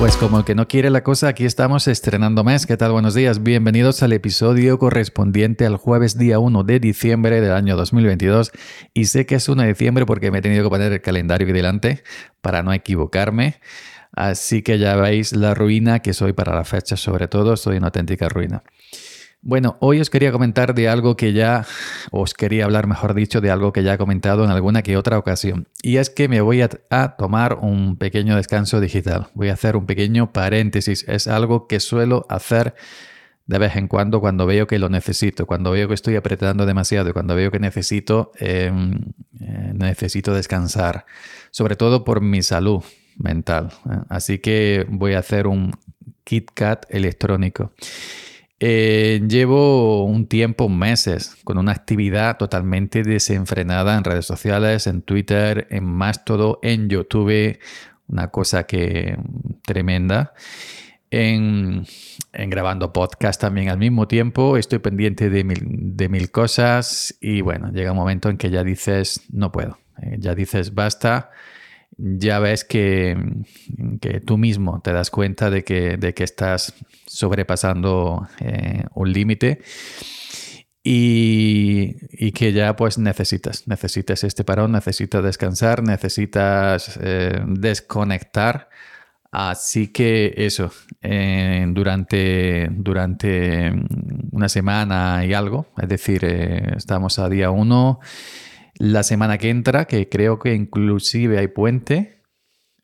Pues como el que no quiere la cosa, aquí estamos estrenando mes. ¿Qué tal? Buenos días. Bienvenidos al episodio correspondiente al jueves día 1 de diciembre del año 2022. Y sé que es 1 de diciembre porque me he tenido que poner el calendario aquí delante para no equivocarme. Así que ya veis la ruina que soy para la fecha, sobre todo soy una auténtica ruina. Bueno, hoy os quería comentar de algo que ya, os quería hablar, mejor dicho, de algo que ya he comentado en alguna que otra ocasión. Y es que me voy a, tomar un pequeño descanso digital. Voy a hacer un pequeño paréntesis. Es algo que suelo hacer de vez en cuando cuando veo que lo necesito, cuando veo que estoy apretando demasiado, cuando veo que necesito, em, eh, necesito descansar, sobre todo por mi salud mental. ¿eh? Así que voy a hacer un KitKat electrónico. Eh, llevo un tiempo, meses, con una actividad totalmente desenfrenada en redes sociales, en Twitter, en Mastodon, en YouTube, una cosa que tremenda. En, grabando podcast también al mismo tiempo, estoy pendiente de mil, de mil cosas y bueno, llega un momento en que ya dices, no puedo, eh, ya dices, basta ya ves que, tú mismo te das cuenta de que, estás sobrepasando eh, un límite y, que ya pues necesitas, necesitas este parón, necesitas descansar, necesitas eh, desconectar. Así que eso, eh, durante, durante una semana y algo, es decir, estamos a día uno la semana que entra, que creo que inclusive hay puente.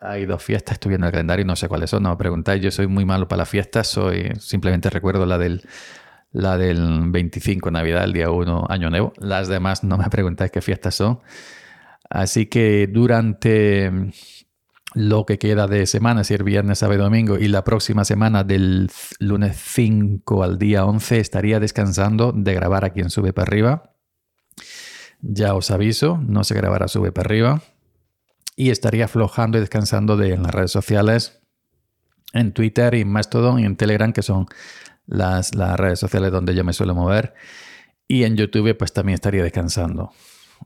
Hay dos fiestas, estoy viendo el calendario y no sé cuáles son, no me preguntáis, yo soy muy malo para las fiestas, soy, simplemente recuerdo la del, la del 25 Navidad, el día 1 Año Nuevo. Las demás no me preguntáis qué fiestas son. Así que durante lo que queda de semana, si el viernes, sábado, domingo, y la próxima semana del lunes 5 al día 11 estaría descansando de grabar a quien Sube para Arriba. Ya os aviso, no se grabará sube para arriba. Y estaría aflojando y descansando de, en las redes sociales, en Twitter y en Mastodon y en Telegram, que son las, las redes sociales donde yo me suelo mover. Y en YouTube pues también estaría descansando.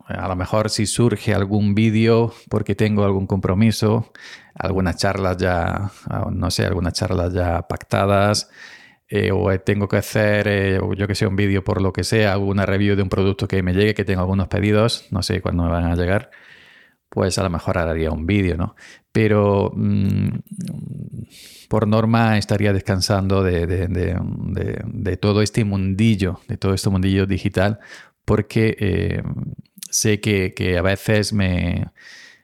A lo mejor si surge algún vídeo porque tengo algún compromiso, algunas charlas ya, no sé, algunas charlas ya pactadas, eh, o tengo que hacer, eh, yo que un vídeo por lo que sea, una review de un producto que me llegue, que tengo algunos pedidos, no sé cuándo me van a llegar, pues a lo mejor haría un vídeo, ¿no? Pero mm, por norma estaría descansando de, todo este mundillo, de todo este mundillo digital, porque eh, sé que, a veces me,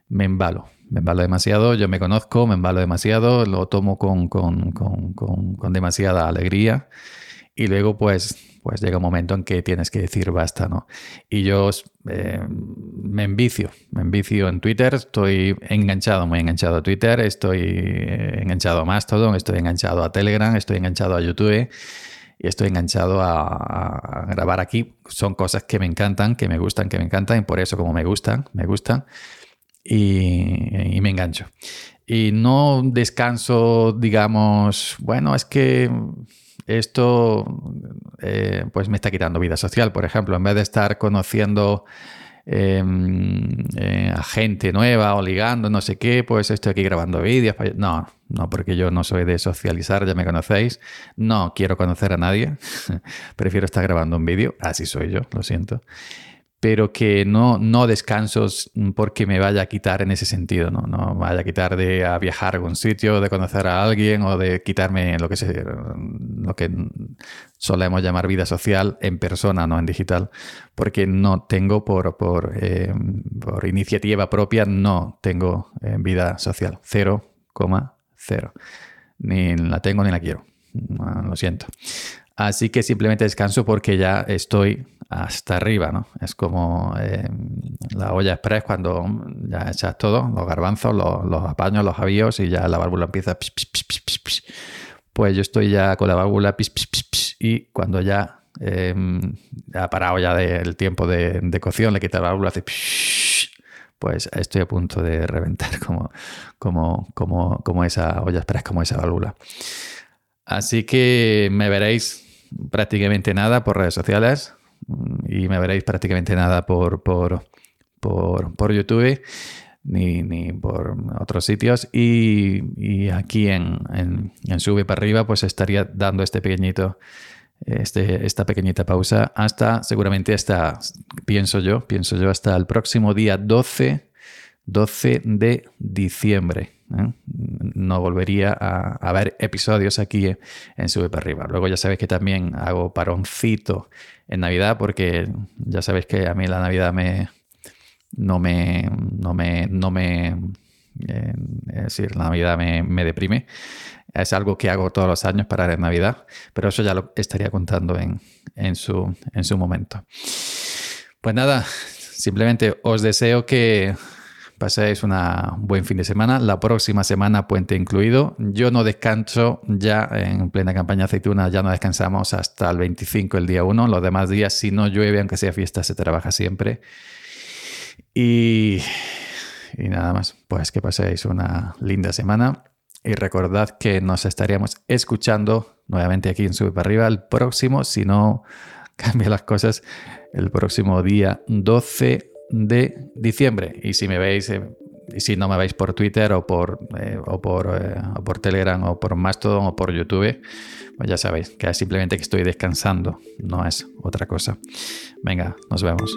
me embalo me embalo demasiado, yo me conozco, me embalo demasiado, lo tomo con, demasiada alegría y luego pues, pues llega un momento en que tienes que decir basta, ¿no? Y yo eh, me envicio, me envicio en Twitter, estoy enganchado, muy enganchado a Twitter, estoy eh, enganchado a Mastodon, estoy enganchado a Telegram, estoy enganchado a YouTube y estoy enganchado a, a, grabar aquí. Son cosas que me encantan, que me gustan, que me encantan y por eso como me gustan, me gustan y, me engancho. Y no descanso, digamos, bueno, es que esto eh, pues me está quitando vida social, por ejemplo, en vez de estar conociendo em, eh, a gente nueva o ligando, no sé qué, pues estoy aquí grabando vídeos. No, no, porque yo no soy de socializar, ya me conocéis. No quiero conocer a nadie. Prefiero estar grabando un vídeo. Así soy yo, lo siento pero que no, no descansos porque me vaya a quitar en ese sentido, ¿no? No vaya a quitar de a viajar a algún sitio, de conocer a alguien o de quitarme lo que, se, lo que solemos llamar vida social en persona, no en digital, porque no tengo por, por, eh, por iniciativa propia, no tengo eh, vida social, 0,0. Ni la tengo ni la quiero. Lo siento. Así que simplemente descanso porque ya estoy hasta arriba, ¿no? Es como eh, la olla express cuando ya echas todo, los garbanzos, los, apaños, los avíos y ya la válvula empieza... pues yo estoy ya con la válvula y cuando ya eh, ha parado ya del tiempo de, cocción, le quita la válvula, hace pues estoy a punto de reventar como, como, como, como esa olla express, como esa válvula. Así que me veréis prácticamente nada por redes sociales y me veréis prácticamente nada por, por, por, YouTube ni, ni, por otros sitios. Y, aquí en, en, Sube para arriba, pues estaría dando este pequeñito, este, esta pequeñita pausa hasta, seguramente hasta, pienso yo, pienso yo, hasta el próximo día 12, 12 de diciembre. ¿eh? No volvería a, ver episodios aquí en Sube para arriba. Luego ya sabéis que también hago paroncito en Navidad porque ya sabéis que a mí la Navidad me, no me, no me, no me, eh, es decir, la Navidad me, deprime. Es algo que hago todos los años para la Navidad, pero eso ya lo estaría contando en, en, su, en su momento. Pues nada, simplemente os deseo que paséis un buen fin de semana. La próxima semana, puente incluido. Yo no descanso ya en plena campaña aceituna, ya no descansamos hasta el 25, el día 1. Los demás días, si no llueve, aunque sea fiesta, se trabaja siempre. Y, nada más, pues que paséis una linda semana y recordad que nos estaríamos escuchando nuevamente aquí en Sube para arriba el próximo, si no cambia las cosas, el próximo día 12 de diciembre. Y si me veis, eh, si no me veis por Twitter o por, eh, o, por, eh, o por Telegram o por Mastodon o por YouTube, pues ya sabéis que es simplemente que estoy descansando, no es otra cosa. Venga, nos vemos.